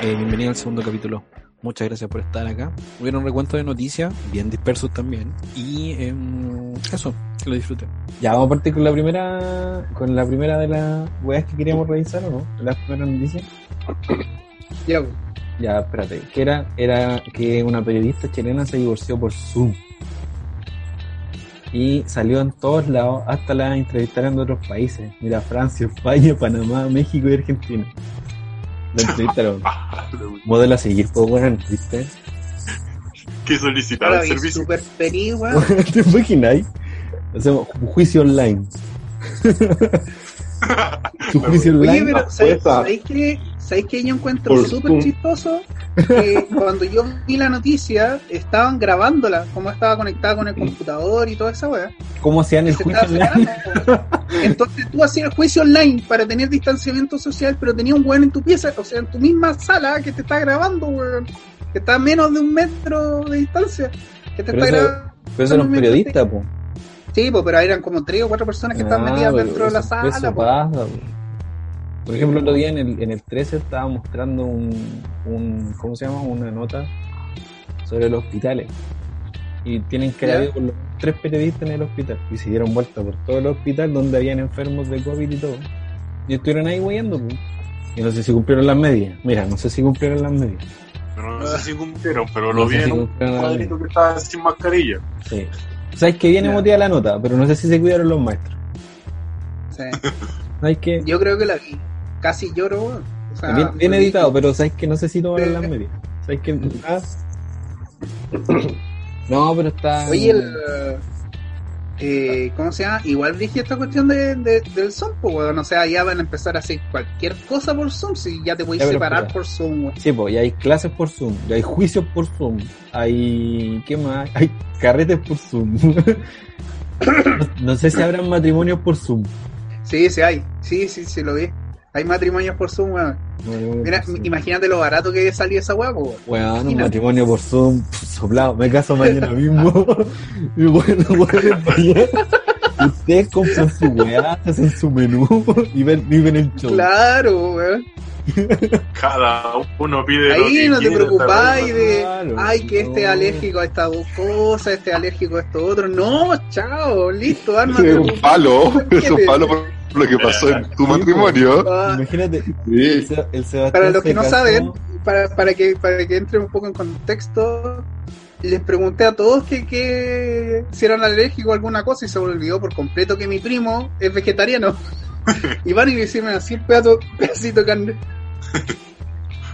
eh, bienvenido al segundo capítulo. Muchas gracias por estar acá. Hubiera un recuento de noticias, bien dispersos también. Y eh, eso, que lo disfruten. Ya, vamos a partir con la primera, con la primera de las weas que queríamos revisar, ¿o no? La primera noticia. Ya. Ya, espérate. ¿Qué era? Era que una periodista chilena se divorció por Zoom. Y salió en todos lados, hasta la entrevistaron de otros países. Mira, Francia, España, Panamá, México y Argentina. La entrevistaron. Modelo a seguir, pues, weón, ¿viste? que solicitar Ahora el vi servicio. super feliz, weón. ¿Te imagináis? Hacemos un juicio online. Su juicio Oye, online. pero ¿sabéis, apuesta. Sabéis que, ¿sabéis que yo encuentro súper chistoso? Que cuando yo vi la noticia, estaban grabándola, como estaba conectada con el computador y toda esa weá. ¿Cómo hacían el Se juicio online? Entonces tú hacías el juicio online para tener distanciamiento social, pero tenía un weón en tu pieza, o sea, en tu misma sala que te está grabando, weón. Que está a menos de un metro de distancia. Que te Pero está eso- grabando. Pero eso no es periodista, po. Sí, pues, pero eran como tres o cuatro personas que estaban Ah, metidas pero dentro de la sala. eso pues. pasa, po. Por ejemplo, el otro día en el, en el 13 estaba mostrando un, un, ¿cómo se llama? Una nota sobre los hospitales. Y tienen que haber por lo menos tres periodistas en el hospital. Y se dieron vuelta por todo el hospital donde habían enfermos de COVID y todo. Y estuvieron ahí guayando, po. Y no sé si cumplieron las medidas. Mira, no sé si cumplieron las medidas. Pero no sé si cumplieron, pero lo sé vi si un cuadrito que estaba sin mascarilla. Sí. Sabes que bien Ya. emotiva la nota, pero no sé si se cuidaron los maestros. Sí. Sabes que Yo creo que la vi. Casi lloro, weón. O sea, bien, editado, pero sabes que no sé si tomaron Sí. las medidas. Sabes que ah. No, pero está Oye, el. Eh, ¿Cómo se llama? Igual dije esta cuestión de, de- del Zoom, pues, weón. O sea, ya van a empezar a hacer cualquier cosa por Zoom. Si ya te Ya, pero separar espera. por Zoom, weón. Sí, pues, y hay clases por Zoom, y hay juicios por Zoom, hay ¿qué más? Hay carretes por Zoom. no, no sé si habrán matrimonios por Zoom. Sí, sí hay. Sí, sí, sí, lo vi. Hay matrimonios por Zoom, weón. Mira, Zoom. imagínate lo barato que salió esa weá, weón. Weón, un matrimonio por Zoom, soplado, me caso mañana mismo. y bueno, allá. Ustedes compran su weá, hacen su menú y ven, y ven el show. Claro, weón. Cada uno pide. lo Ahí que no te preocupáis ¿te de, Claro, ay, que este es no. alérgico a estas dos cosas, este es alérgico a esto otro. No, chao, listo, Es ármate. un palo, es un palo por lo que pasó en tu matrimonio. Ah, Imagínate, Sí. El Sebastián Para los que no casó- saben, para, para que para que entre un poco en contexto, les pregunté a todos que, que si eran alérgicos a alguna cosa y se me olvidó por completo que mi primo es vegetariano. Y van y me hicieron así un pedazo, pedacito de carne.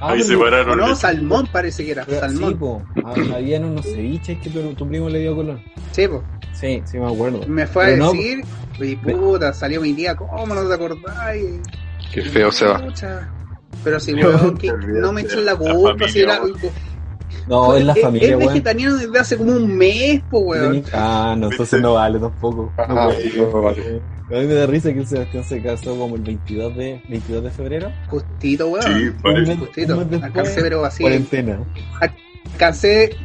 Ah, Ahí se pararon. No, el- salmón parece que era, pero- salmón. Sí, po, Ah, habían unos ceviches que tu, tu primo le dio color. Sí, po. Sí, sí me acuerdo. Me fue a no- decir, y puta, salió mi tía, ¿cómo no te acordáis? Qué feo se va. Pero si, weón, que no me echen la La culpa, si era... No, es la es, familia, es vegetariano desde hace como un mes, po, weón. Ah, no, entonces no vale tampoco. No Ah, puede. no, vale. A mí me da risa que el Sebastián se casó como el 22 de, 22 de febrero. Justito, weón. Sí, mes- Justito. después, pero así. Cuarentena.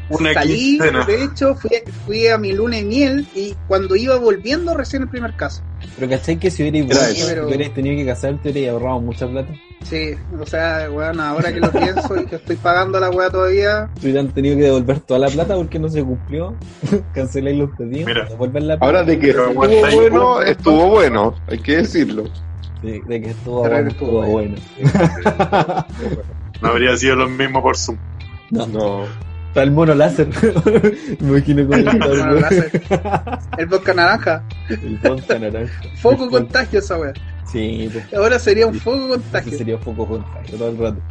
Una salí, quincena. de hecho, fui, fui a mi luna de miel y cuando iba volviendo recién el primer caso. Pero ¿cachai que si hubierais, eso. pero- tenido que casarte, hubierais ahorrado mucha plata? Sí, o sea, weón, ahora que lo pienso y que estoy pagando la weá todavía, Si hubieran tenido que devolver toda la plata porque no se cumplió, canceláis los pedidos, Mira. devuelven la plata. Ahora de que estuvo bueno, bueno. estuvo bueno, hay que decirlo. De, de que estuvo, bueno, estuvo estuvo bueno. No habría sido lo mismo por Zoom. No, No. Está el mono láser. Me imagino con el, Mono láser. el vodka naranja, el vodka naranja. foco El contagio esa weá. Sí, pues. Ahora sería un foco contagio. sería foco contagio todo el rato.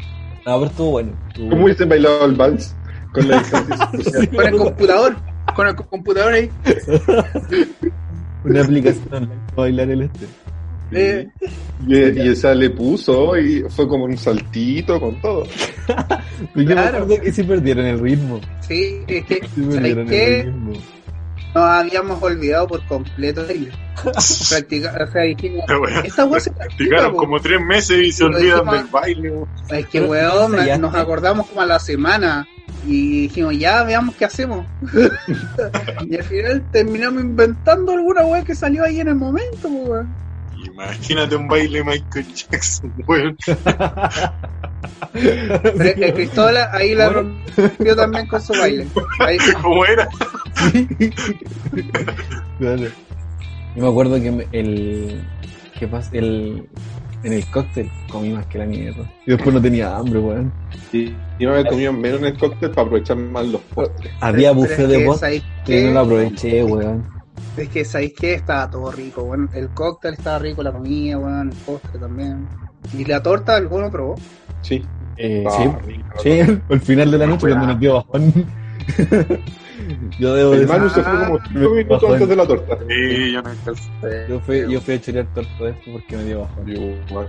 No, pero estuvo bueno. estuvo ¿Cómo hubiesen bailado el vals? Con la distancia social. Con el computador, con el computador ahí. Una aplicación online para bailar el este. Eh, Y, y esa le puso y fue como un saltito con todo. Yo me Claro. acuerdo que sí perdieron el ritmo. sí, es que, Sí perdieron ¿sabes el qué? ritmo. Nos habíamos olvidado por completo de ello. Practicar, o sea, dijimos, esta weá se practica, Practicaron po. como tres meses y se olvidan dijimos- del baile. Es que, weón, nos acordamos como a la semana y dijimos, ya veamos qué hacemos. y al final terminamos inventando alguna weá que salió ahí en el momento, weón. Imagínate un baile Michael Jackson, weón. Pero el Cristóbal ahí la rompió también con su baile. Ahí, ¿Cómo era? Claro. Yo me acuerdo que el. ¿Qué pasa? El. En el cóctel comí más que la mierda. Y después no tenía hambre, weón. Y yo me había comido menos en el cóctel para aprovechar más los postres. Había buffet de que, postre ¿sabéis y no lo aproveché, weón. Es que, ¿sabéis qué? Estaba todo rico, bueno, el cóctel estaba rico, la comida, bueno, el postre también. Y la torta, ¿alguno probó? Sí. Eh, estaba sí, rica. sí, al final de la noche cuando nos dio bajón. Yo debo El decir, Manu se fue como 5 minutos Bajón. antes de la torta. Sí, yo no yo fui, yo fui a chorear torta después porque me dio bajón. Bueno,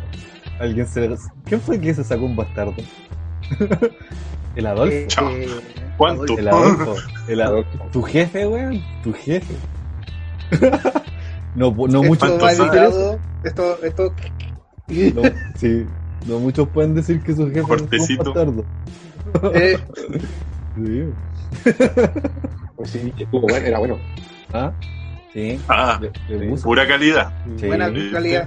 Alguien se... ¿Quién fue que se sacó un bastardo? ¿El Adolfo? Eh, ¿Cuánto? El Adolfo. El Adolfo. Tu jefe, weón. Tu jefe. No, no muchos va ¿Cuántos pueden decir eso. editado, esto, esto, No, sí. No muchos pueden decir que su jefe es un Cortecito. bastardo. eh, Sí. pues sí, estuvo bueno, era bueno. ¿Ah? Sí. Ah, pura calidad. Sí. buena Sí. calidad.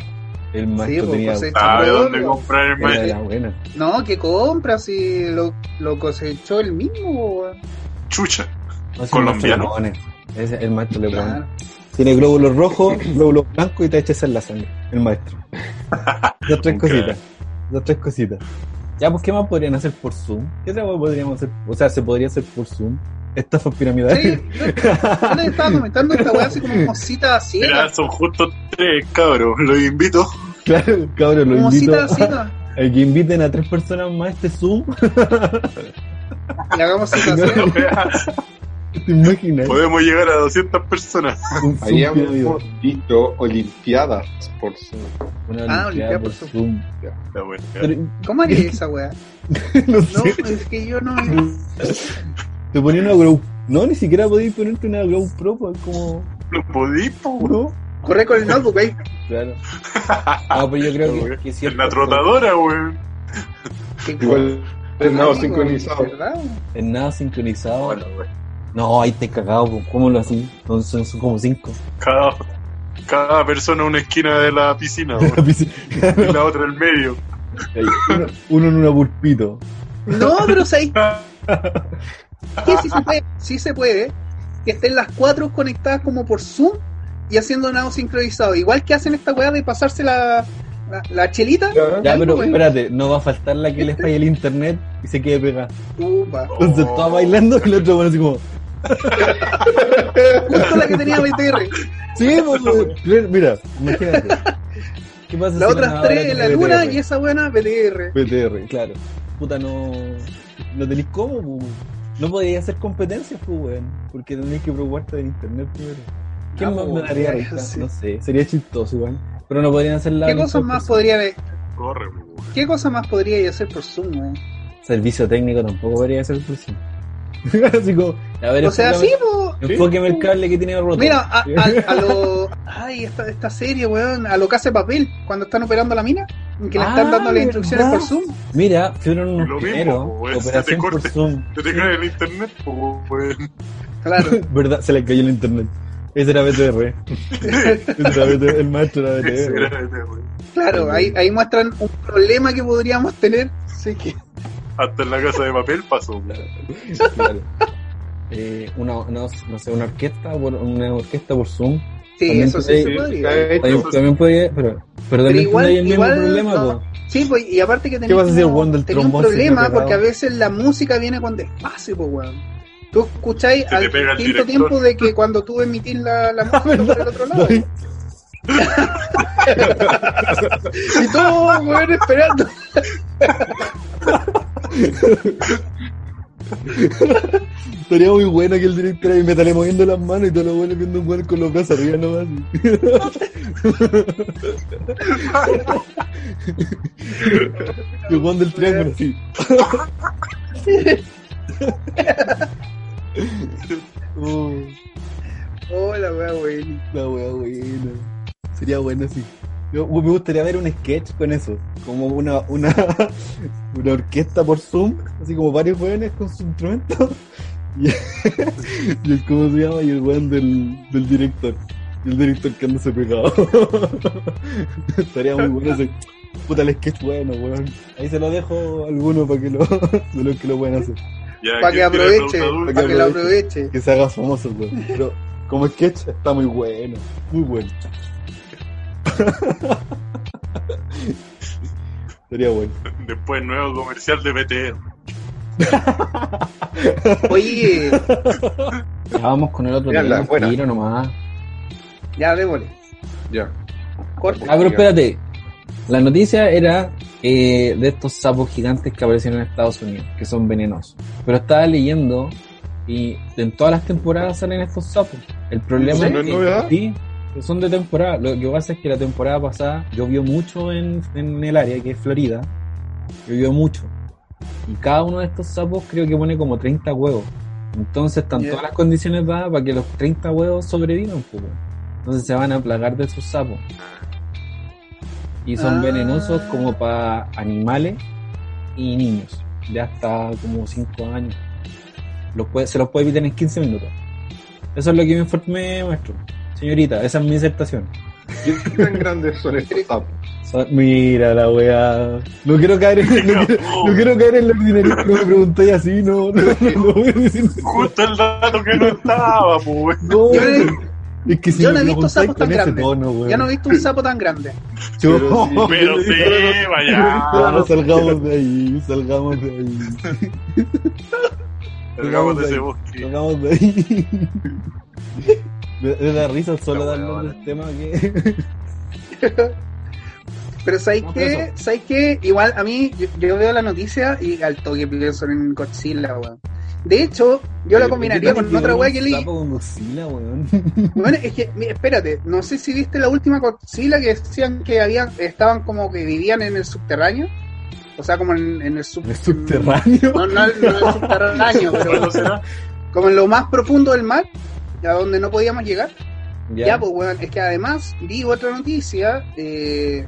El Sí, maestro pues, tenía. cosecha ¿Sabe todo, dónde lo- comprar el maestro? la buena. No, que compra si lo, lo cosechó él mismo. Chucha. No, si Colombiano. el maestro le pone. Ese- el maestro le pone. Claro. Tiene glóbulos rojos, glóbulos blancos y te echa esa en la sangre. El maestro. Dos tres cositas. Dos tres cositas. Ya, pues, ¿qué más podrían hacer por Zoom? ¿Qué otra cosa podríamos hacer? O sea, se podría hacer por Zoom. Estafas piramidales. Sí, yo, yo les estaba comentando esta weá así como cita Mira, ciega. son justo tres cabros. Los invito. Claro, cabrón, lo Como invito cita a, ciega. a que inviten a tres personas más a este Zoom. Le hagamos cita ciega. ¿Te imaginas? Podemos llegar a 200 personas. Zoom piramidal. visto Olimpiadas por Zoom. Una Ah, olimpiada por por Zoom. Bueno. Pero, ¿Cómo haría esa weá? no No, sé. es que yo no. Te ponía una Grow. No, ni siquiera podías ponerte una Grow Pro, pues como. Lo podí, po. ¿No? Corre con el notebook ahí. Claro. Ah, pero yo creo que, que En cierto- la trotadora, weón. Igual, Amigo, sincronizado. En nada sincronizado. Bueno, weón. No, ahí te cagado. ¿cómo lo así? Son, son, como cinco. Cada, cada persona una esquina de la piscina, weón. Y la otra en medio. uno, uno en una pulpito. No, pero ¿sabes qué? Sí se puede, sí se puede que estén las cuatro conectadas como por Zoom y haciendo nado sincronizado. Igual que hacen esta weá de pasarse la, la, la chelita. Ya, Ahí, pero pues, espérate, no va a faltar la que le falle el internet y se quede pegada. upa. Entonces Oh. toda bailando y el otro bueno así como. Justo la que tenía BTR. Sí, pues, pues, mira, imagínate. ¿Qué pasa Las si otras nadadora tres en la luna y esa buena BTR. BTR, claro. Puta, no. No tenéis cómo, pues. No podíais hacer competencias, pues, weón. Porque tenéis que preocuparte del internet primero. ¿Quién Ah, más me pues, daría ya, risa? sí. No sé, sería chistoso, igual. Pero no podrían hacer la. ¿Qué cosas más podría Corre, weón. ¿Qué cosas más podría hacer por Zoom, weón? Servicio técnico tampoco podría ser por sí. Así como, a ver, O sea, sí, po. enfóqueme el cable que tiene roto. Mira, a, a, a lo. Ay, esta, esta serie, weón. A lo que hace papel, cuando están operando la mina. Que le están Ah, dando las instrucciones ¿verdad? por Zoom. Mira, fueron unos Lo mismo, se te Operación por. Zoom. ¿Te te cae el internet? po, weón. Claro. ¿Verdad? Se le cayó el internet. Ese era BTR. Ese era BTR. El maestro era Ese BTR. era weón. Claro, ahí, ahí muestran un problema que podríamos tener. Así que, Hasta en la casa de papel pasó. Claro. Eh, una, no, no sé, una orquesta, por- una orquesta por Zoom. sí, También eso sí se Sí, podría. También, también podría, pero, pero también igual- el mismo igual, problema, no. po. Sí, pues, y aparte que ¿Qué vas a hacer, tenemos- weón, del tenía un problema porque a veces la música viene con despacio, pues, weón. Tú escucháis al quinto tiempo de que cuando tú emitís la, la música por el otro lado. Y todo, weón, esperando. Estaría muy bueno que el director ahí me estaría moviendo las manos y todos los buenos viendo un weón con los brazos arriba nomás. Y el weón del triángulo así. Oh, Hola, weón, weón. la wea buena. Sería bueno así. Yo, me gustaría ver un sketch con eso. Como una, una, una orquesta por Zoom, así como varios weones con su instrumento. Y, y el, ¿cómo se llama? Y el weón del, del director. Y el director quedándose pegado. Estaría muy bueno ese. Puta, el sketch bueno, weón. Ahí se lo dejo a alguno para que lo, de los que lo pueden hacer. Ya, Para que ¿quién quiere aproveche, preguntar? para que lo aproveche. Que se haga famoso, weón. Pero como sketch está muy bueno. Muy bueno. Sería bueno. Después nuevo comercial de BTR. Oye, Ya vamos con el otro tema, tiro nomás. ya démosle. Ya. Corta. Ah, pero espérate. La noticia era eh, de estos sapos gigantes que aparecieron en Estados Unidos, que son venenosos. Pero estaba leyendo y en todas las temporadas salen estos sapos. El problema ¿Eso es no es que novedad? sí, que son de temporada. Lo que pasa es que la temporada pasada llovió mucho en, en el área, que es Florida. Llovió mucho. Y cada uno de estos sapos creo que pone como 30 huevos. Entonces están todas las condiciones dadas para que los 30 huevos sobrevivan. pues. Entonces se van a plagar de esos sapos. Y son Ah. venenosos como para animales y niños. De hasta como 5 años. Los puede- se los puede evitar en 15 minutos. Eso es lo que me informé, maestro. Señorita, esa es mi disertación. ¿Qué tan grandes son estos sapos? Mira la weá. No quiero caer en, no quiero, no quiero caer en la ordinaria, pero me preguntáis así, no, no, no, lo voy a decir. Justo el dato que no estaba, pues. No, es que si yo no he visto sapos tan grandes. tono. Yo no he visto un sapo tan grande. Yo- Pero sí, Pero sí, vaya. Salgamos de ahí, salgamos de ahí, Salgamos de ese bosque. salgamos de ahí. Me, me da risa solo darle weona. el tema que... Pero ¿sabéis No, qué? ¿Sabéis qué? Igual a mí, yo, yo veo la noticia y al toque pienso en Godzilla, weón. De hecho, yo la combinaría con otra weá que leí. Con Godzilla, weón. Bueno, es que, espérate, no sé si viste la última Godzilla que decían que habían, estaban como que vivían en el subterráneo. O sea, como en, en el, sub- ¿El subterráneo? No, no, no en el subterráneo, ¿Cuándo pero será? como en lo más profundo del mar, a donde no podíamos llegar. Ya, pues, weón, es que además vi otra noticia eh,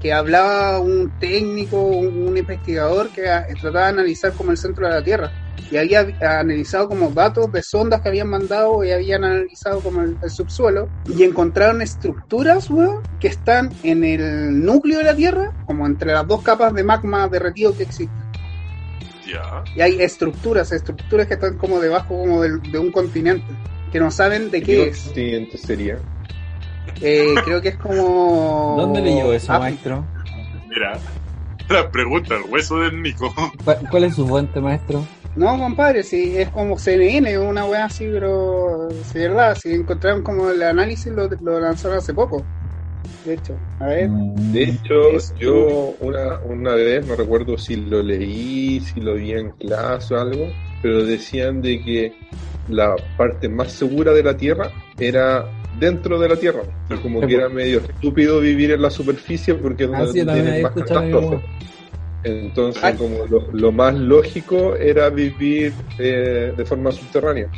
que hablaba un técnico, un, un investigador que a- trataba de analizar como el centro de la Tierra y había analizado como datos de sondas que habían mandado y habían analizado como el, el subsuelo y encontraron estructuras, weón, que están en el núcleo de la Tierra, como entre las dos capas de magma derretido que existen. Ya. Y hay estructuras, estructuras que están como debajo como del- de, un continente, que no saben de qué es. Siguiente sería. Eh, creo que es como. ¿Dónde leyó eso, Ah, maestro? Mira. La pregunta, el hueso del Nico. ¿Cuál, cuál es su fuente, maestro? No, compadre, sí, es como CNN, una weá así, pero. Sí, verdad, si encontraron como el análisis, lo, lo lanzaron hace poco. De hecho, a ver. De hecho, yo una, una vez, no recuerdo si lo leí, si lo vi en clase o algo, pero decían de que la parte más segura de la Tierra era dentro de la Tierra. Y como que era medio estúpido vivir en la superficie porque es donde tienes más catástrofes. Entonces, Ay. como lo, lo más lógico era vivir eh, de forma subterránea.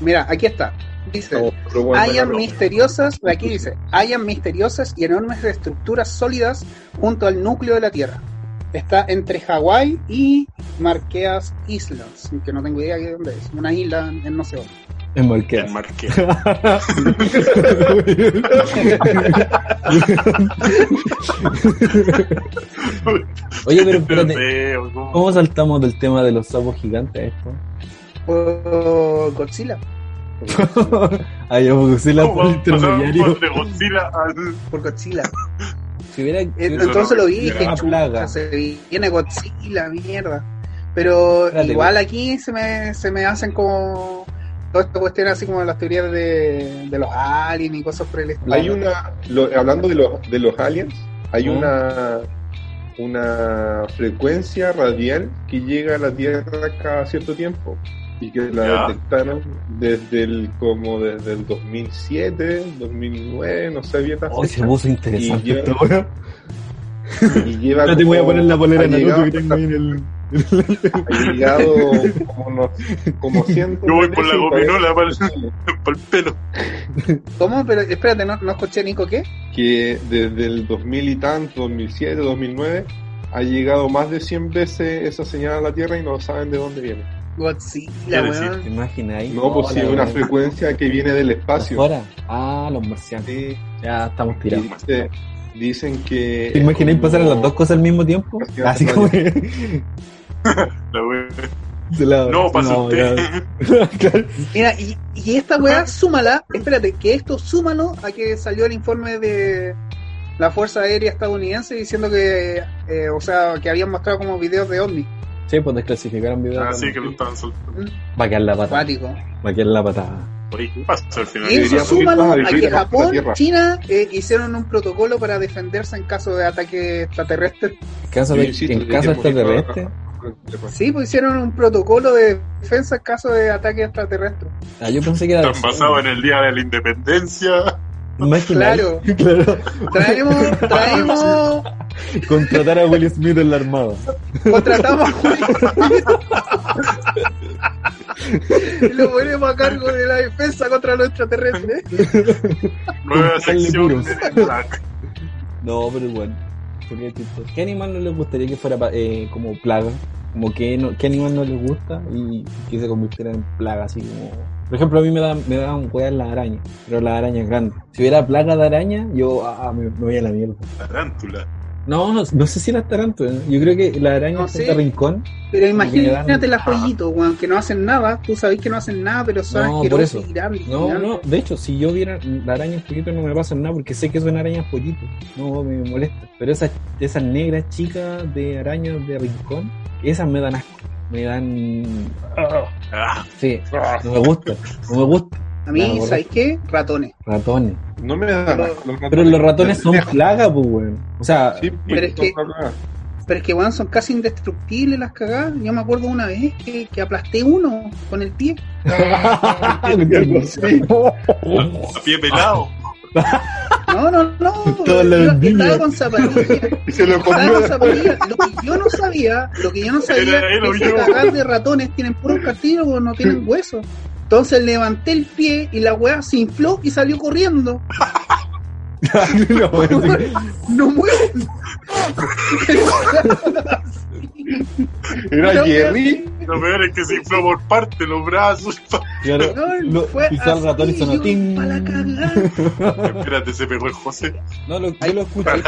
Mira, aquí está. Dice. La Hayan misteriosas, aquí dice, hayan misteriosas y enormes estructuras sólidas junto al núcleo de la Tierra. Está entre Hawái y Marquesas Islands, que no tengo idea de dónde es, una isla en no sé dónde. En Marqués. El marqué. Oye, pero espérate, ¿cómo? ¿cómo saltamos del tema de los sapos gigantes a esto? O Godzilla, Ay, yo Godzilla por ¿Cómo intermediario. pasamos de Godzilla por Godzilla. Si hubiera, si hubiera- Entonces lo vi dije, plaga. se viene Godzilla, mierda. Pero igual aquí se me, se me hacen como todas estas cuestiones así como las teorías de, de los aliens y cosas por el estilo. Hay una, lo- hablando de los, de los aliens, hay una, una frecuencia radial que llega a la Tierra cada cierto tiempo y que la Ya. detectaron desde el como desde el 2007, 2009, no sé bien la Oh, se puso interesante Y esta wea. y lleva Espérate, voy a poner la polera de llegado, que tengo ahí en el. ha llegado como unos como cientos Yo voy por la gominola para para el pelo. ¿Cómo? Pero espérate, no, no escuché Nico qué. que desde el 2000 y tanto, 2007, 2009, ha llegado más de 100 veces esa señal a la Tierra y no saben de dónde viene. Godzilla, weón. ¿Te imagináis? No, pues sí, una frecuencia que viene del espacio. ¿Afuera? Ah, los marcianos. Sí, Ya estamos tirados. dice- dicen que. ¿Te imagináis como- pasar las dos cosas al mismo tiempo? Así hace como. La wea. No, pasa No, usted. Claro. Mira, y, y esta weá, súmala, espérate, que esto súmalo a que salió el informe de la Fuerza Aérea Estadounidense diciendo que, eh, o sea, que habían mostrado como videos de ovni. Sí, pues desclasificaron videos. Ah, sí, que lo estaban soltando. Va a quedar la patada. Acuático. Va a quedar la patada. Oye, ¿qué pasó al final? Y eso súmalo a que Japón. China eh, hicieron un protocolo para defenderse en caso de ataque extraterrestre. En caso, de, insisto, en caso extraterrestre. Sí, pues hicieron un protocolo de defensa en caso de ataque extraterrestre. Ah, yo pensé que era. Están basados en el Día de la Independencia. Claro. claro. Traemos, traemos, Contratar a Will Smith en la armada. contratamos a Julio y lo ponemos a cargo de la defensa contra los extraterrestres. Nueva sección. No, pero bueno. Sería chistoso. ¿Qué animal no les gustaría que fuera eh, como plaga? Como que no, ¿Qué animal no les gusta y que se convirtiera en plaga? Así como. Por ejemplo, a mí me dan me da un las arañas, pero las arañas grandes. Si hubiera plaga de araña, yo ah, me, me voy a la mierda. Tarántula. No, no, no sé si las tarántulas. Yo creo que las arañas No son sé. de rincón. Pero imagínate dan- las pollitos, weón, que no hacen nada. Tú sabés que no hacen nada, pero son No, por asquerosos eso. No, no, de hecho, si yo viera la araña poquito no me pasa nada porque sé que son arañas pollitos. No me molesta. Pero esas, esas negras chicas de arañas de rincón, esas me dan asco. Me dan. Ah, Sí, no me gusta. No me gusta. A mí, Claro, ¿sabéis qué? Ratones. Ratones. No me da Pero- los Pero los ratones son plaga, pues, weón. O sea, Pero es que-. Pero es que, weón, son casi indestructibles las cagadas. Yo me acuerdo una vez que, que aplasté uno con el pie. a pie pelado. No, no, no. Toda la yo vendimia. estaba con zapatillas. Y se lo Estaba con zapatillas. Lo que yo no sabía, lo que yo no sabía Era o es que cagar de ratones tienen puros cartílagos, no tienen huesos. Entonces levanté el pie y la weá se infló y salió corriendo. No, weón. No mueren. Era Jerry. Lo peor es que se infló por parte, los brazos. Claro, No, lo- fue pisó al ratón y sonó ting. Espérate, se pegó el José. No, lo, yo lo escuché. Ah,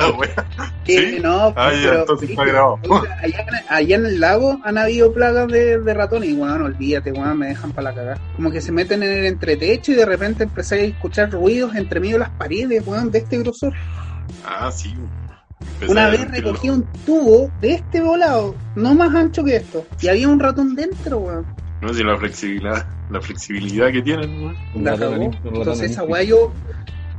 no, Ah, ya, entonces está grabado. Allá, allá en el lago han habido plagas de, de ratones y weón, olvídate, weón, me dejan para la cagada. Como que se meten en el entretecho y de repente empecé a escuchar ruidos entre medio de las paredes, weón, de este grosor. Ah, sí. Una vez recogí un tubo de este volado, no más ancho que esto, y había un ratón dentro, weón. No sé la flexibilidad, la flexibilidad que tienen, weón. La cagó. Entonces esa weá yo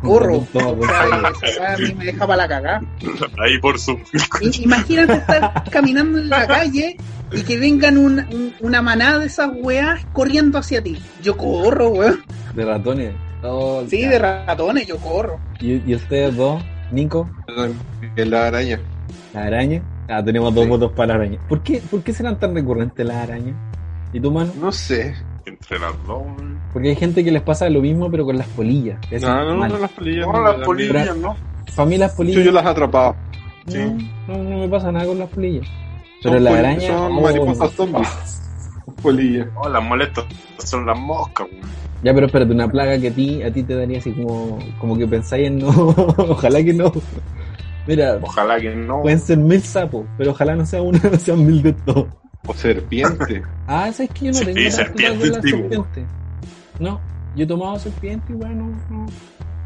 corro. a mí me deja para la cagada. Ahí por su. Imagínate estar caminando en la calle y que vengan una, un- una manada de esas weas corriendo hacia ti. Yo corro, weón. De ratones. Oh, Sí, ya. de ratones, yo corro. ¿Y, y ustedes dos, Nico? En la araña. ¿La araña? Ah, tenemos dos Sí. votos para la araña. ¿Por qué, ¿Por qué serán tan recurrentes las arañas? ¿Y tu mano? No sé. Entre las dos. Porque hay gente que les pasa lo mismo, pero con las polillas. No, no, mal. no, las polillas. No, las polillas, ¿no? Para mí las polillas. Yo las atrapaba. Sí. No, no, no me pasa nada con las polillas. Pero Son la araña. Son oh, mariposas zombies. Polillas. No, las molestas son las moscas, weón. Ya, pero espérate, una plaga que a ti, a ti te daría así como, como que pensáis en no. ojalá que no. Mira, Ojalá que no. pueden ser mil sapos, pero ojalá no sea uno, no sean mil de estos. O serpiente. Ah, ¿sabes que yo no Sí, tengo serpiente, la serpiente? No, yo he tomado serpiente y bueno, no.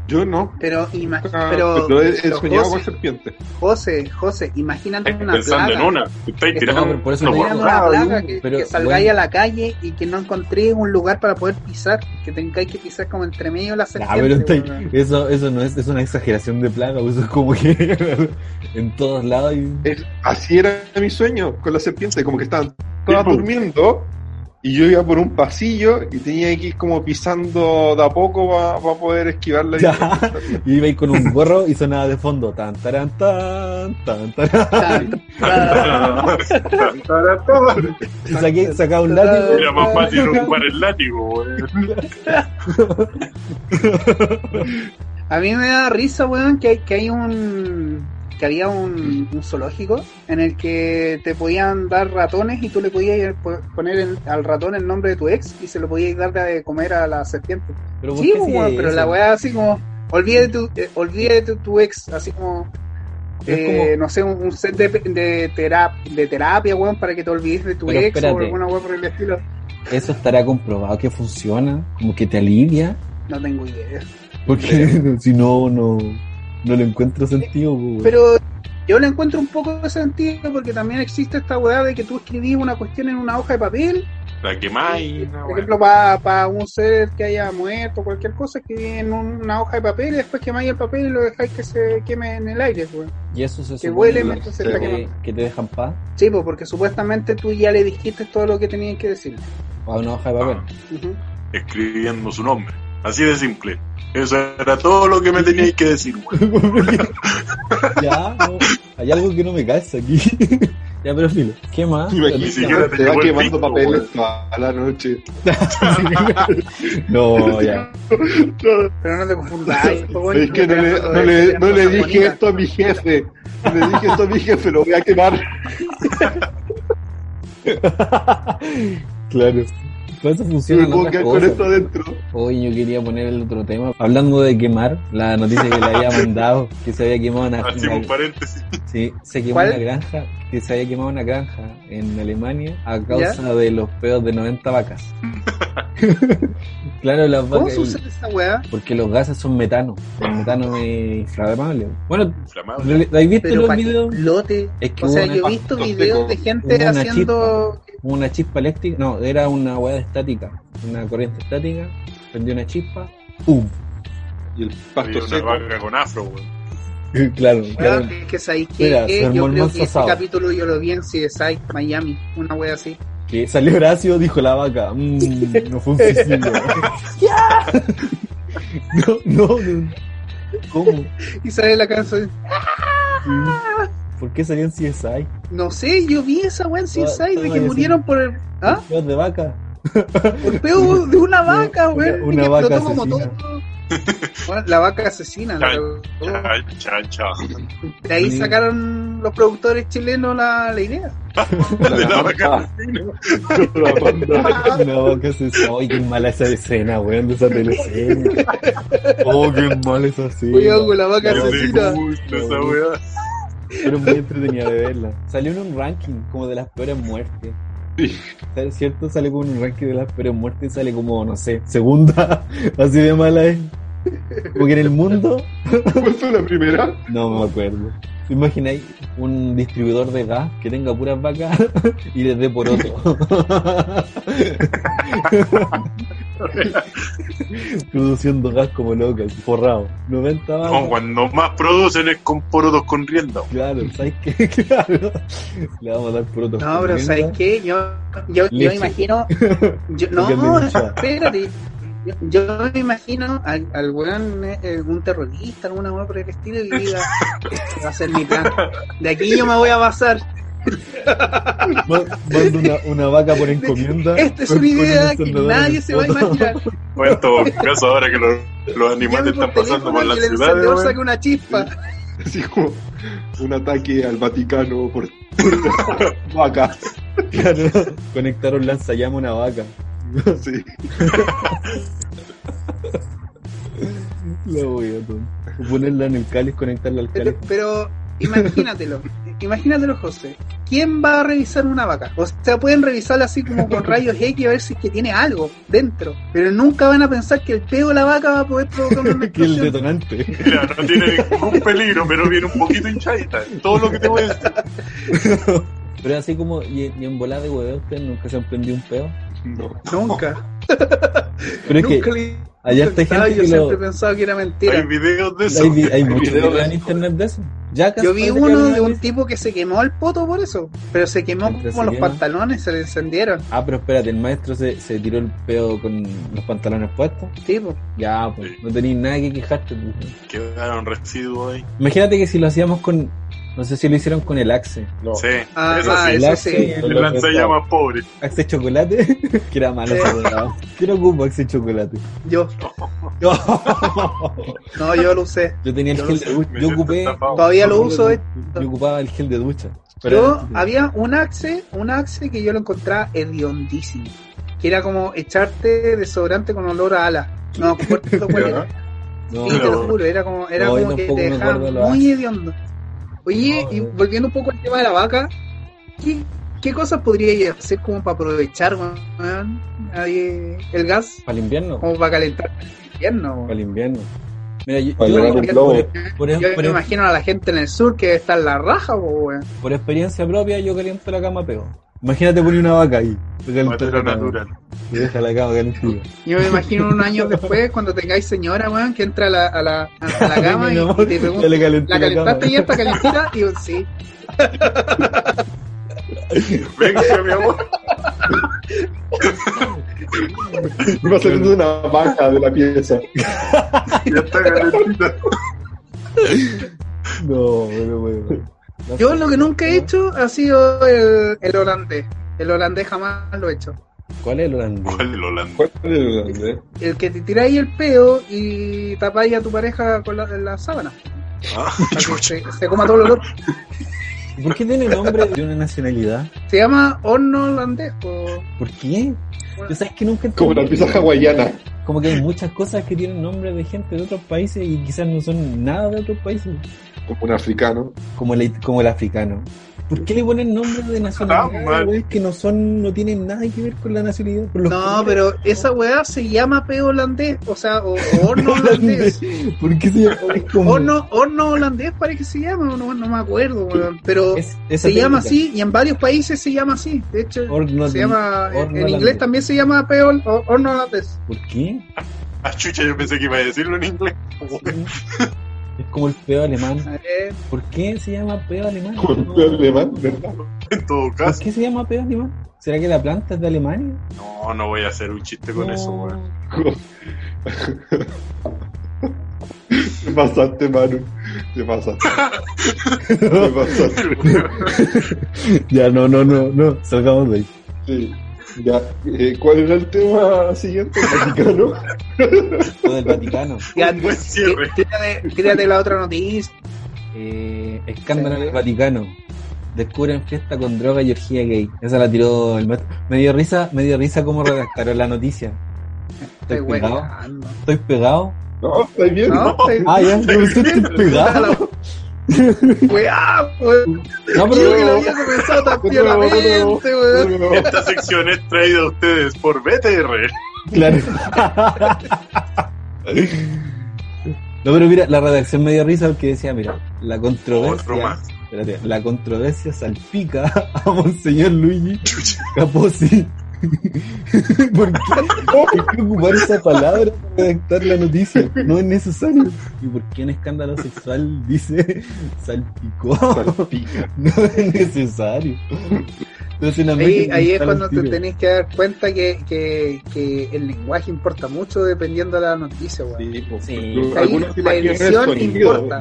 Yo no. Pero, ima- Ah, pero, pero he, pero soñado José, con serpiente. José, José, imagínate una pensando plaga. en una. Estáis Que tirando. no, por eso Imagínate una plaga ¿no? que, pero, que salgáis bueno. a la calle y que no encontréis un lugar para poder pisar, que tengáis que pisar como entre medio de la Ah, serpiente. pero está- weón. eso, eso no es, es una exageración de plaga, eso es como que en todos lados hay... Es- así era mi sueño con la serpiente, como que estaban todas durmiendo y yo iba por un pasillo y tenía que ir como pisando de a poco para poder esquivarla. Ya. Y iba ahí con un gorro y sonaba de fondo tan taran tan tan taran. Y saqué, sacaba un látigo. Era más fácil ocupar el látigo, weón. A mí me da risa, weón, que hay, que hay un que había un, un zoológico en el que te podían dar ratones y tú le podías poner el- al ratón el nombre de tu ex y se lo podías dar de comer a la serpiente. Pero ¿por Sí, weón, pero la weá así como, olvídate tu, eh, olvídate tu ex, así como, eh, como- no sé, un, un set de, de, terap- de terapia, weón, para que te olvides de tu Pero ex o alguna weá por el estilo. Eso estará comprobado que funciona, como que te alivia. No tengo idea. Porque si no, no, no le encuentro sentido. weón. Pero yo le encuentro un poco de sentido porque también existe esta weá de que tú escribís una cuestión en una hoja de papel La quemáis, Por ejemplo, para un ser que haya muerto, cualquier cosa, que en una hoja de papel y después quemáis el papel y lo dejáis que se queme en el aire, pues. y eso se Que huele que- mientras se Sí, está que, quemando. que te dejan paz Sí, pues porque supuestamente tú ya le dijiste todo lo que tenías que decirle. a una hoja de papel. Escribiendo su nombre. Así de simple. Eso era todo lo que me teníais que decir, weón. ya, no, hay algo que no me calza aquí. ya, pero filo. ¿Qué más? Ni siquiera te te va quemando pico, papeles toda la noche. no, ya. Pero no te confundáis. bueno, Es que no le, no le, no le dije esto a mi jefe. No le dije esto a mi jefe, lo voy a quemar. claro. Por eso funcionan otras quedar con esto adentro. Hoy yo quería poner el otro tema. Hablando de quemar, la noticia que le había mandado, que se había quemado una, Hacemos paréntesis. sí, se quemó ¿Cuál? una granja, que se había quemado una granja en Alemania a causa de los peos de 90 vacas. claro, las ¿Cómo vacas, sucede esa weá? porque los gases son metano. El metano es inflamable. Bueno, Inflamable. ¿habéis visto Pero los videos? explote. Es que O sea, yo he visto videos de gente haciendo. Una chispa eléctrica, no, era una hueá estática, una corriente estática, prendió una chispa, ¡pum! Y el pasto una seco. vaca con afro, weón. claro, claro. es que sabéis que Mira, se armó yo el creo que ese capítulo yo lo vi en CSI Miami, una wea así. Que salió Horacio, dijo la vaca, mmm, no fue un suicidio. no, no, no. ¿Cómo? Y sale la canción. ¿Por qué salió en CSI? No sé, yo vi esa wea en CSI de que murieron por el. ¿Ah? Peos de vaca. Por peo de una vaca, Una- weón. una que vaca explotó como asesina. todo. Bueno, la vaca asesina. Cha, la- cha, cha. De ahí sacaron los productores chilenos la, la idea. De la vaca. Panda. Una vaca se ¡Ay, qué mala esa escena, weón, de esa teleserie! ¡Oh, qué mala esa escena! Cuidado con la vaca No me asesina. gusta esa weá. Pero muy entretenida de verla. Salió en un ranking como de las peores muertes. Sí. ¿Es cierto? Sale como en un ranking de las peores muertes y sale como, no sé, segunda. Así de mala es. Como que en el mundo. ¿Cuál fue la primera? No me acuerdo. ¿Te imagináis un distribuidor de gas que tenga puras vacas y les dé por otro? Produciendo gas como loca, forrado. 90 vacas. No, cuando más producen es con porotos con rienda. weón. Claro, ¿sabes qué? Claro. Le vamos a dar por otro. No, pero ¿sabes qué? Yo, yo, yo imagino. Yo, no, espérate. Yo, yo me imagino al, al weón, eh, eh, un terrorista, alguna weá por el estilo, y diga: Este va a ser mi plan. De aquí yo me voy a basar. Mando una, una vaca por encomienda. Esta es una idea que nadie el se va a imaginar. Todo caso, ahora que los, animales están pasando por la el ciudad, encendedor weón. saca una chispa. Así como un ataque al Vaticano por vacas. Claro, conectaron lanzallamas a una vaca. Sí. La voy a tomar. Ponerla en el cáliz, conectarla al cáliz. Pero, pero imagínatelo, imagínatelo, José. ¿Quién va a revisar una vaca? O sea, pueden revisarla así como con rayos X a ver si es que tiene algo dentro. Pero nunca van a pensar que el peo de la vaca va a poder provocar una que el detonante. Mira, no tiene ningún peligro, pero viene un poquito hinchadita. Todo lo que te voy a decir. Pero así como, y, y en volada de huevo, ustedes nunca se han prendido un peo. No. Nunca. Pero es que nunca le allá está gente Yo que siempre lo. he pensado que era Hay mentira. videos de eso. Hay, hay muchos videos videos de en internet de eso. Ya Yo vi uno de un tipo que se quemó el poto por eso. Pero se quemó Mientras como se los quema. pantalones, se le encendieron. Ah, pero espérate, el maestro se, se tiró el peo con los pantalones puestos. Tipo. Ya, pues, Sí. no tenéis nada que quejarte. pues. Quedaron residuos ahí. Imagínate que si lo hacíamos con. No sé si lo hicieron con el Axe. No. Sí, Ah, eso sí. el Axe sí. y El los lanzallamas pobre. Axe chocolate, que era malo Sí. ¿Quién ocupa Axe chocolate? Yo. No, yo lo usé. Yo tenía el Yo gel de ducha. Yo ocupé. Todavía lo uso. eh. Yo ocupaba el gel de ducha. Yo había un axe, un axe que yo lo encontraba hediondísimo. Que era como echarte desodorante con olor a ala. No, fuerte huele. No, Sí, te lo juro, era como, era No, como que te dejaba muy hediondo. Oye, No, y volviendo un poco al tema de la vaca, ¿qué, qué cosas podría hacer como para aprovechar el gas? para el invierno. Como para calentar el invierno. Para el invierno. Mira, yo, por- Yo me imagino a la gente en el sur que está en la raja, po, weón. por experiencia propia, yo caliento la cama pego. Imagínate poner una vaca ahí. la natural. Y deja la cama calentita. Yo me imagino unos años después, cuando tengáis señora, weón, que entra a la, a la, a la cama y, Mi y amor, te pregunta, ¿la la calentaste cama. ya está calentita? Y yo, sí. Venga, mi amor. Va saliendo una vaca de la pieza. Ya está calentita. No, no puedo. No Yo lo que nunca he hecho ha sido el, el holandés. El holandés jamás lo he hecho. ¿Cuál es el holandés? ¿Cuál es el holandés? ¿Cuál es el holandés? El que te tiráis el peo y tapáis a tu pareja con la, la sábana. Ah, Para que chucha. se, se coma todo el olor. ¿Por qué tiene nombre de una nacionalidad? Se llama horno holandés. po. ¿Por qué? Yo sabes que nunca Como la pizza hawaiana. Como que hay muchas cosas que tienen nombre de gente de otros países y quizás no son nada de otros países. Como un africano. Como el, como el africano. ¿Por qué le ponen nombre de nacionalidad, güey, que no son, no tienen nada que ver con la nacionalidad? No, pero esa weá se llama peo holandés. O sea, o, o horno holandés. ¿Por qué se llama? Horno, horno holandés parece que se llama, no, no me acuerdo, weón. Pero es- se llama así y en varios países se llama así. De hecho, Horno se de- llama, en- horno en holandés. inglés también se llama peo o- horno holandés. ¿Por qué? Ah, chucha, yo pensé que iba a decirlo en inglés. Es como el peo alemán. ¿Por qué se llama peo alemán? Como el peo alemán, ¿verdad? En todo ¿Por caso. qué se llama peo alemán? ¿Será que la planta es de Alemania? No, no voy a hacer un chiste con No. eso, weón. Te pasaste, Manu. Te pasaste. Te pasaste. ya, no, no, no, no. Salgamos de ahí. Sí. Ya. Eh, ¿Cuál era el tema siguiente? ¿El Vaticano? Lo del Vaticano. buen cierre. tírate, tírate la otra noticia. Eh, escándalo Sí. en el Vaticano. Descubren fiesta con droga y orgía gay. Esa la tiró el maestro. Me dio risa, me dio risa cómo redactaron la noticia. Estoy Estoy pegado. Estoy pegado. No, ¿estáis bien? No, estoy Ah, ya, que estoy pegado. weá, weón. No, Yo que lo pero. había comenzado tan nuevo, weón. Esta sección es traída a ustedes por BTR. Claro. No, pero mira, la redacción me dio risa porque decía, mira, la Otro controversia, más. espérate, la controversia salpica a Monseñor Luigi. Caposi. ¿Por qué? ¿Por qué ocupar esa palabra para redactar la noticia? No es necesario. ¿Y por qué en escándalo sexual dice salpicó? Salpica. No es necesario. Entonces, una Ahí, ahí es cuando te tenés que dar cuenta que, que, que el lenguaje importa mucho dependiendo de la noticia, weón. Sí, pues. Sí. Ahí la edición sonido. importa.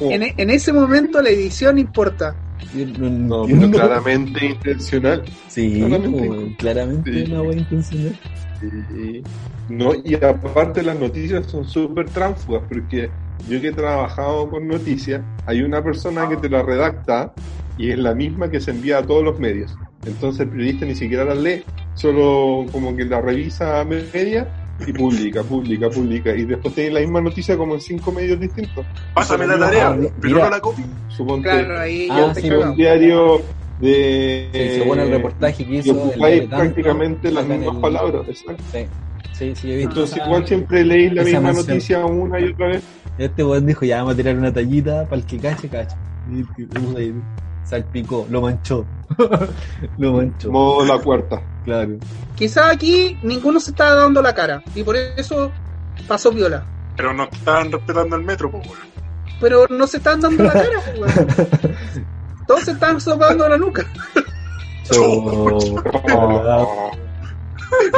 En, en ese momento la edición importa. No No, claramente intencional. Sí, Claramente. po, claramente Sí. una buena intencional. Sí. No, y aparte las noticias son súper tránsfugas porque yo que he trabajado con noticias, hay una persona que te la redacta y es la misma que se envía a todos los medios. Entonces el periodista ni siquiera la lee, solo como que la revisa a media y publica, publica, publica. Y después tiene la misma noticia como en cinco medios distintos. Pásame la tarea, Ah, no la copio. Suponte Claro, ahí Ah, sí, un diario de... Sí, según el reportaje que y hizo. el ocupáis prácticamente las mismas el- palabras, exacto. Sí, sí, sí, he visto. Entonces igual siempre leéis la misma noticia una y otra vez. Este weón dijo, ya vamos a tirar una tallita para el que cache, cache. Y y ahí, salpicó, lo manchó. lo manchó, Modo la cuarta. claro. Quizás aquí ninguno se estaba dando la cara y por eso pasó viola. Pero no estaban respetando el metro, pues, weón. Pero no se están dando la cara, weón. Todos se están soplando la nuca. So-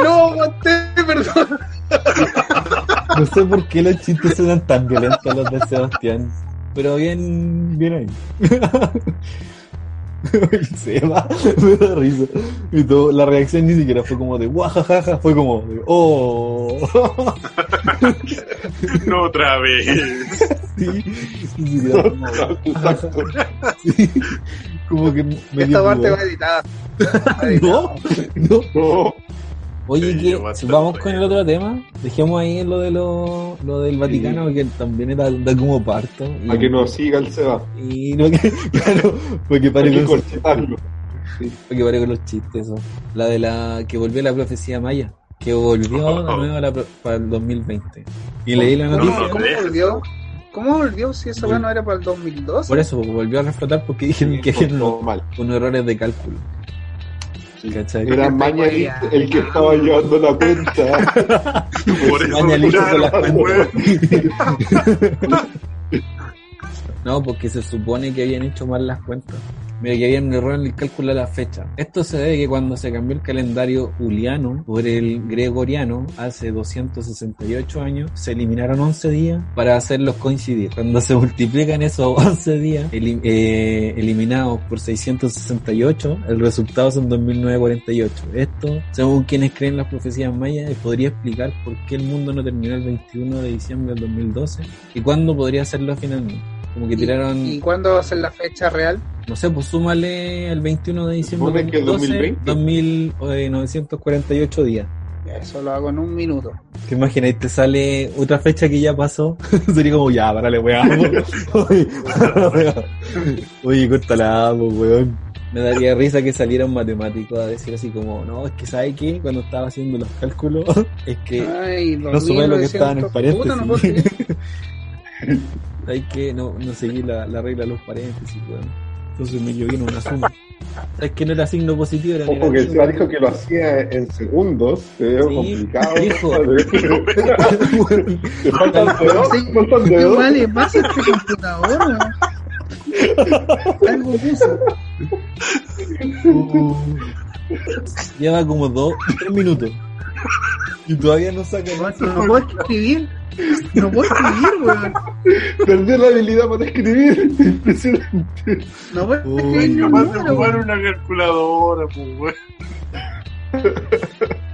No, aguanté, perdón. no sé por qué los chistes suenan tan violentos los de Sebastián. Pero bien, bien ahí. se va, me da risa. Y todo, la reacción ni siquiera fue como de guajajaja, fue como de oh. no otra vez. sí, ni siquiera fue como, sí, como que me Esta parte va editada. no, no. No, Oye, Sí, que si vamos con el otro tema, dejemos ahí lo de lo, lo del Vaticano, que también da, da como parto. Y, para que nos siga el Seba. Y no, que, claro, porque Para pare que con, porque pare con los chistes, eso. La de la que volvió la profecía maya, que volvió de nuevo a la pro- para el 2020. Y leí la No, noticia, no, ¿Cómo volvió? ¿Cómo volvió si esa no era para el 2012? por eso volvió a reflotar porque dijeron que normal. unos errores de cálculo. ¿Cachai? Era Mañalit el que estaba llevando la cuenta. Por eso cuentas. weón. No, porque se supone que habían hecho mal las cuentas. Mira, que un error en el cálculo de la fecha. Esto se debe que cuando se cambió el calendario juliano por el gregoriano hace 268 años, se eliminaron 11 días para hacerlos coincidir. Cuando se multiplican esos 11 días elim- eh, eliminados por 668, el resultado son 2948. Esto, según quienes creen las profecías mayas, podría explicar por qué el mundo no terminó el 21 de diciembre del 2012 y cuándo podría hacerlo finalmente. Como que tiraron, ¿Y, y cuándo va a ser la fecha real? no sé, pues súmale el 21 de diciembre que 2012, 2020. 2948 días. Eso lo hago en un minuto. ¿Te imaginas? Y te sale otra fecha que ya pasó. Sería como, ya, parale, weón. Oye, Oye, córtala, pues, weón. Me daría risa que saliera un matemático a decir así como, no, es que ¿sabe qué? Cuando estaba haciendo los cálculos, es que Ay, no supe lo que estaban en 2900. Puta, no puedo paréntesis. creer. Hay que no, no seguir la, la regla de los paréntesis, weón. Entonces me llovió una suma. Es que no era signo positivo, era Ojo que el dijo que lo hacía en segundos. Se ve Sí, complicado. hijo. Te faltan dedos. Te faltan ¿Qué dedos. vale pasa a este computador? weón? Algo puso. Lleva como dos, tres minutos. Y todavía no saca nada. No puedo escribir. No puedo escribir, weón. Perdí la habilidad para escribir. Impresionante. No puedo Uy, escribir un Capaz de jugar weón. una calculadora, pues, weón.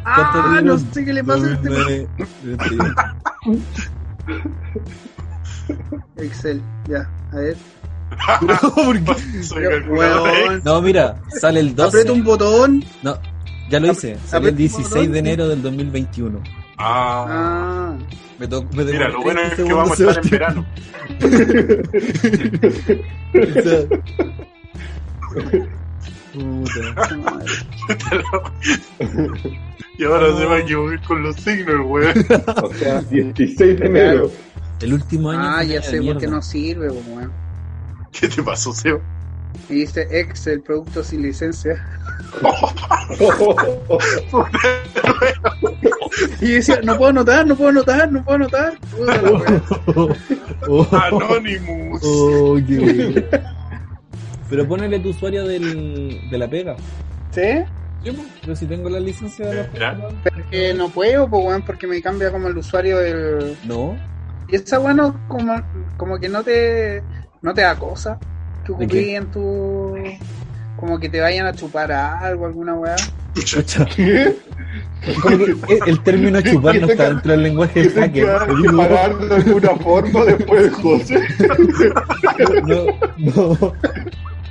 Ah, no sé qué le pasa a este Excel. Ya, a ver. Soy Yo, calculadora. weón. No, mira, sale el 12. Aprieto un botón. No, ya lo hice. Sale el aprieta un 16 botón. de enero del 2021. Ah, Ah, Me to- me mira, lo bueno 30 es que vamos a estar en verano. Sebastián. Puta. madre. Y ahora se va a equivocar con los signos, weón. O sea, 16 de enero. El último año. Ah, ya sé por qué no sirve, weón. ¿Qué te pasó, Seo? Y dice Excel, producto sin licencia. Y decía, no puedo anotar, no puedo anotar, no puedo. Oh, Anonymous. oh, qué bueno. Pero ponele tu usuario del, de la pega. ¿Sí? Sí, po, Pero si tengo la licencia de la Ya. Porque no puedo, pues, weón, porque me cambia como el usuario del. No. Y esa weá no, como, como que no te, no te da cosa que en tu. Como que te vayan a chupar a algo, alguna weá. ¿Qué? Como que el- término chupar no está dentro del lenguaje de te hacker. pagar de alguna forma después de José. No, no.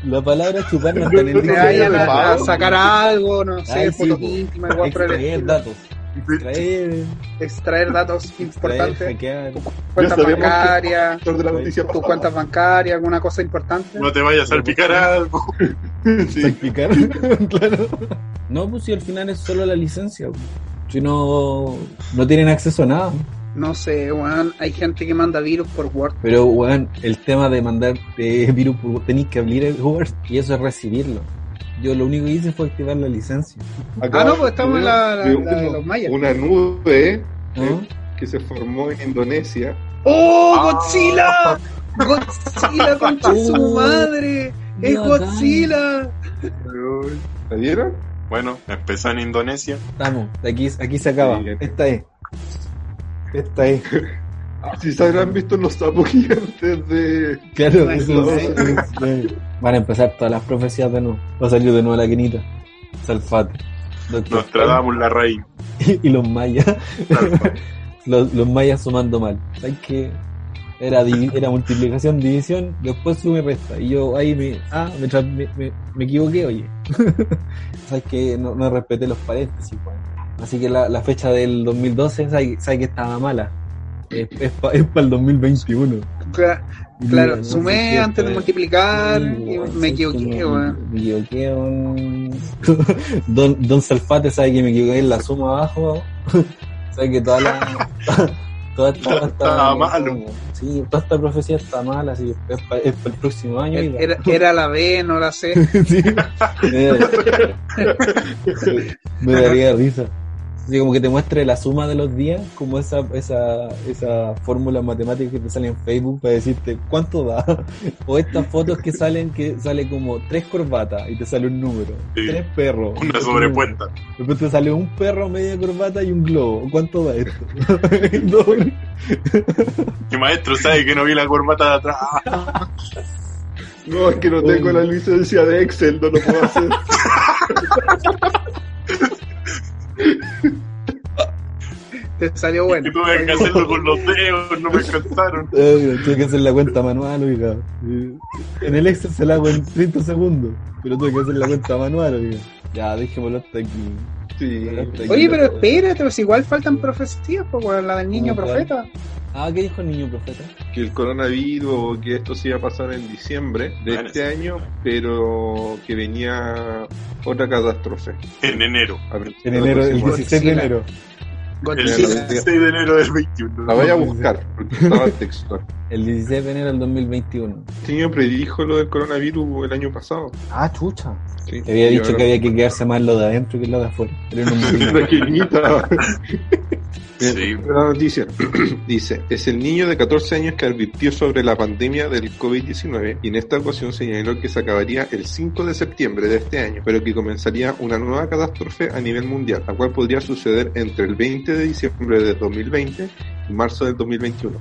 La palabra chupar no está en el Te No, vayan de a, a sacar algo, no sé, Ay, sí, fotos po. íntimas, igual por el datos. Extraer, extraer datos importantes, la noticia tus pasada. cuentas bancarias, alguna cosa importante. No te vayas a salpicar algo. Sí. Salpicar, claro. No, pues si al final es solo la licencia. Si no, no tienen acceso a nada. No sé, weón, hay gente que manda virus por Word. Pero, weón, el tema de mandar eh, virus, por- tenéis que abrir el Word y eso es recibirlo. Yo lo único que hice fue activar la licencia. Acá Ah, no, pues estamos en la- la- de los mayas. Una nube ¿no? que se formó en Indonesia. ¡Oh, Ah. Godzilla! ¡Godzilla, concha de su Oh, madre! ¡Es. Godzilla! ¿La vieron? Bueno, empezó en Indonesia. Estamos, aquí, aquí se acaba. Esta es. Esta es. Si se habrán visto los sapos gigantes de. Claro, eso, Van a empezar todas las profecías de nuevo. Va a salir de nuevo la quinita. Salfate. Nos tratamos la raíz. y los mayas. los, los mayas sumando mal. ¿Sabes qué? Era, era multiplicación, división, después sube resta. Y yo ahí me, ah, me, me, me equivoqué, oye. Sabes que no, no, respeté los paréntesis, pues. Así que la, la, fecha del 2012, sabes, que estaba mala. Es, es para el 2021. Claro, sumé antes de multiplicar y me equivoqué, weón. Me equivoqué, Don, Don Salfate sabe que me equivoqué en la suma abajo. sabe que toda la. toda esta, estaba malo. Sí, toda esta profecía está mala, así es para, el próximo año. Era, era, la B, no la C. sí. me daría risa. Así como que te muestre la suma de los días, como esa, esa, esa fórmula matemática que te sale en Facebook para decirte cuánto da. O estas fotos que salen, que sale como tres corbatas y te sale un número. Tres perros. Una sobrepuesta. Después te sale un perro, media corbata y un globo. ¿Cuánto da esto? ¿Qué maestro sabe que no vi la corbata de atrás? No, es que no tengo la licencia de Excel, no lo puedo hacer. Te salió bueno. Y tuve que hacerlo con los dedos, no me alcanzaron. tuve que hacer la cuenta manual, oiga. En el Excel se la hago en 30 segundos, pero tuve que hacer la cuenta manual, oiga. Ya, dejémoslo hasta aquí. Sí. Oye, pero espérate, pues igual faltan profecías, pues, la del niño profeta. Ah, ¿qué dijo el niño profeta? Que el coronavirus, que esto se iba a pasar en diciembre de este año, pero que venía otra catástrofe. En enero. En enero, el 16 de enero. El 16 de enero del 21. La voy a buscar, porque estaba textual. El 16 de enero del 2021. El señor predijo lo del coronavirus el año pasado. Ah, chucha. Sí. Te había dicho que había que quedarse más lo de adentro que lo de afuera. Era una Sí. La noticia dice, es el niño de 14 años que advirtió sobre la pandemia del COVID-19 y en esta ocasión señaló que se acabaría el 5 de septiembre de este año, pero que comenzaría una nueva catástrofe a nivel mundial, la cual podría suceder entre el 20 de diciembre de 2020 y marzo del 2021.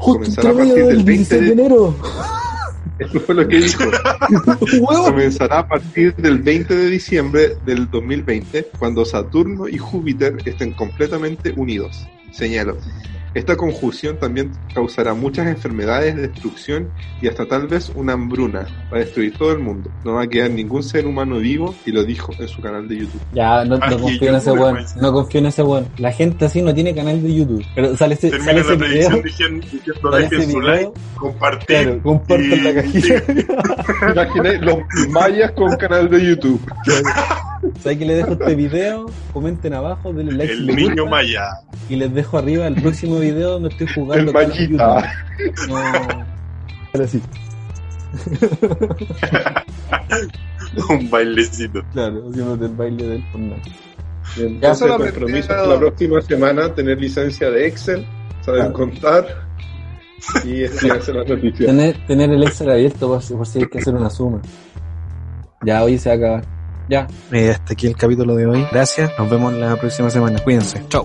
Comenzará a partir del 20 de enero. Eso fue lo que dijo. Comenzará a partir del 20 de diciembre del 2020, cuando Saturno y Júpiter estén completamente unidos, señaló. Esta conjunción también causará muchas enfermedades, destrucción y hasta tal vez una hambruna. Va a destruir todo el mundo. No va a quedar ningún ser humano vivo y lo dijo en su canal de YouTube. Ya, no, confío en ese weón. No confío en ese weón. La gente así no tiene canal de YouTube. Pero sale ese, sale ese video. Diciendo, dejen su like, compartir. Claro, compartan la cajita. Imaginé los mayas con canal de YouTube. ¿Sabes que les dejo este video? Comenten abajo, denle like. El niño maya. Y les dejo arriba el próximo video donde estoy jugando. El mayita. No. Ahora sí. Un bailecito. Claro, haciéndote el baile del Fortnite. Ya se compromiso la próxima semana tener licencia de Excel, saber contar y estudiarse las noticias. Tener, tener el Excel abierto por, por si hay que hacer una suma. Ya hoy se acaba. Ya. Eh, hasta aquí el capítulo de hoy. Gracias. Nos vemos la próxima semana. Cuídense. Chao.